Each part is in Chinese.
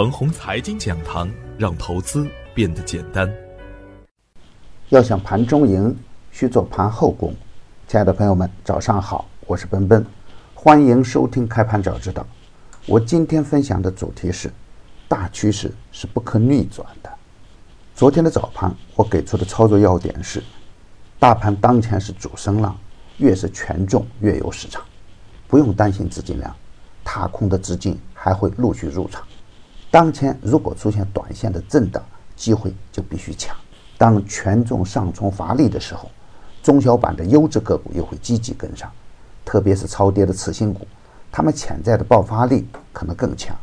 腾宏财经讲堂，让投资变得简单。要想盘中赢，需做盘后功。亲爱的朋友们，早上好，我是奔奔，欢迎收听开盘早知道。我今天分享的主题是：大趋势是不可逆转的。昨天的早盘，我给出的操作要点是：大盘当前是主升浪，越是权重越有市场，不用担心资金量，踏空的资金还会陆续入场。当前如果出现短线的震荡，机会就必须抢。当权重上冲乏力的时候，中小板的优质个股又会积极跟上，特别是超跌的次新股，它们潜在的爆发力可能更强。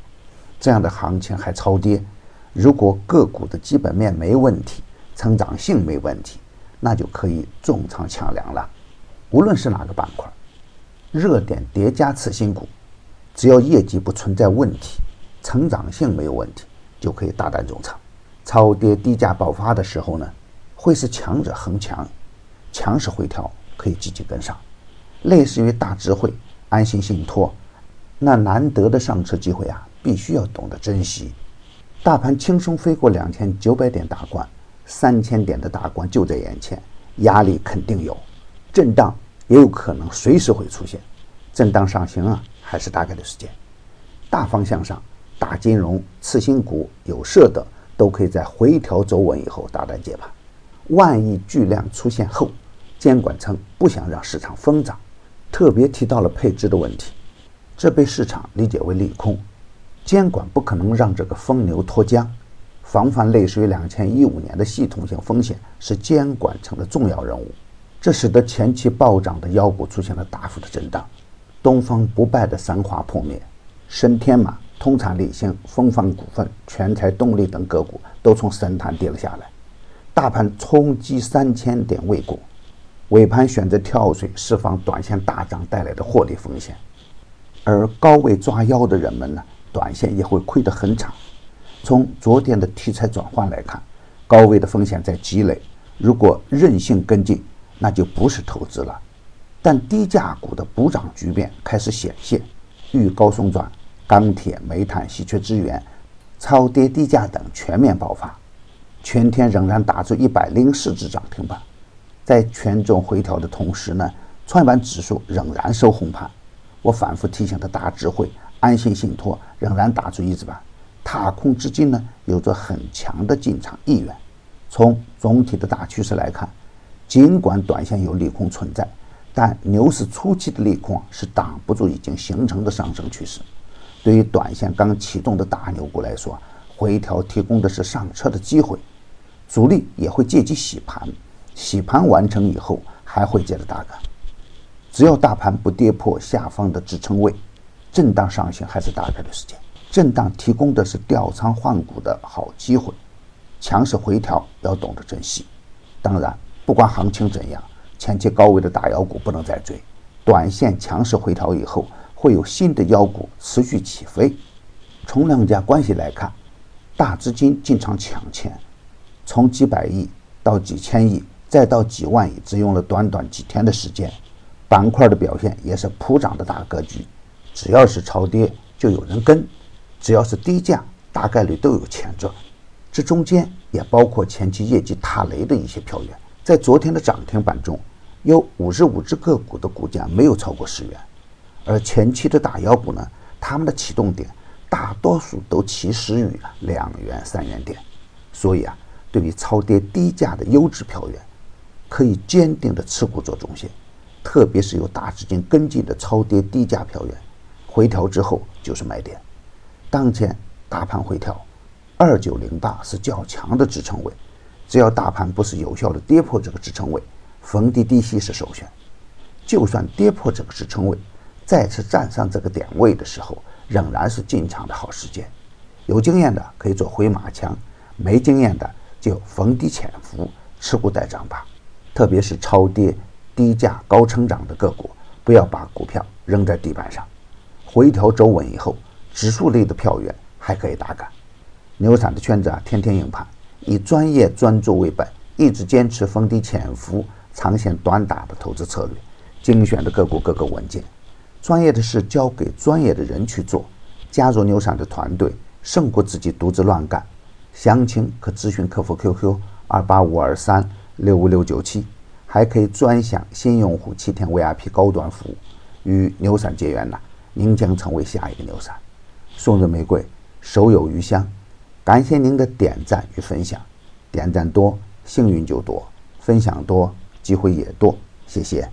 这样的行情还超跌，如果个股的基本面没问题，成长性没问题，那就可以重仓抢粮了。无论是哪个板块，热点叠加次新股，只要业绩不存在问题。成长性没有问题，就可以大胆重仓。超跌低价爆发的时候呢，会是强者恒强，强势回调可以积极跟上。类似于大智慧、安心信托，那难得的上车机会啊，必须要懂得珍惜。大盘轻松飞过两千九百点大关，三千点的大关就在眼前，压力肯定有，震荡也有可能随时会出现。震荡上行啊，还是大概的时间。大方向上。大金融、次新股、有色的都可以在回调走稳以后大胆接盘。万亿巨量出现后，监管层不想让市场疯涨，特别提到了配置的问题，这被市场理解为利空。监管不可能让这个疯牛脱缰，防范类似于两千一五年的系统性风险是监管层的重要任务。这使得前期暴涨的妖股出现了大幅的震荡。东方不败的三华破灭，升天马。通产理性、丰方股份、全才动力等个股都从神坛跌了下来，大盘冲击三千点未果，尾盘选择跳水释放短线大涨带来的获利风险，而高位抓腰的人们呢，短线也会亏得很惨。从昨天的题材转换来看，高位的风险在积累，如果任性跟进，那就不是投资了。但低价股的补涨局面开始显现，遇高送转。钢铁、煤炭稀缺资源、超跌低价等全面爆发，全天仍然打出一百零四只涨停板。在权重回调的同时呢，创业板指数仍然收红盘。我反复提醒的大智慧、安信信托仍然打出一字板。踏空资金呢，有着很强的进场意愿。从总体的大趋势来看，尽管短线有利空存在，但牛市初期的利空是挡不住已经形成的上升趋势。对于短线刚启动的大牛股来说，回调提供的是上车的机会，主力也会借机洗盘，洗盘完成以后还会接着大干。只要大盘不跌破下方的支撑位，震荡上行还是大概率事件。震荡提供的是调仓换股的好机会，强势回调要懂得珍惜。当然，不管行情怎样，前期高位的大妖股不能再追，短线强势回调以后。会有新的妖股持续起飞。从量价关系来看，大资金进场抢钱，从几百亿到几千亿，再到几万亿，只用了短短几天的时间。板块的表现也是普涨的大格局，只要是超跌就有人跟，只要是低价大概率都有钱赚。这中间也包括前期业绩踏雷的一些票源。在昨天的涨停板中，有五十五只个股的股价没有超过十元。而前期的大妖股呢，他们的启动点大多数都起始于两元、三元点，所以啊，对于超跌低价的优质票源，可以坚定的持股做中线，特别是有大资金跟进的超跌低价票源，回调之后就是买点。当前大盘回调，二九零八是较强的支撑位，只要大盘不是有效的跌破这个支撑位，逢低低吸是首选。就算跌破这个支撑位，再次站上这个点位的时候，仍然是进场的好时间。有经验的可以做回马枪，没经验的就逢低潜伏，持股待涨吧。特别是超跌、低价、高成长的个股，不要把股票扔在地板上。回调走稳以后，指数类的票源还可以打干。牛散的圈子啊，天天硬盘，以专业专注为本，一直坚持逢低潜伏、长线短打的投资策略，精选的个股个个稳健。专业的事交给专业的人去做，加入牛散的团队，胜过自己独自乱干。详情可咨询客服 QQ 二八五二三六五六九七，还可以专享新用户七天 VIP 高端服务。与牛散结缘呐，您将成为下一个牛散。送人玫瑰，手有余香。感谢您的点赞与分享，点赞多幸运就多，分享多机会也多。谢谢。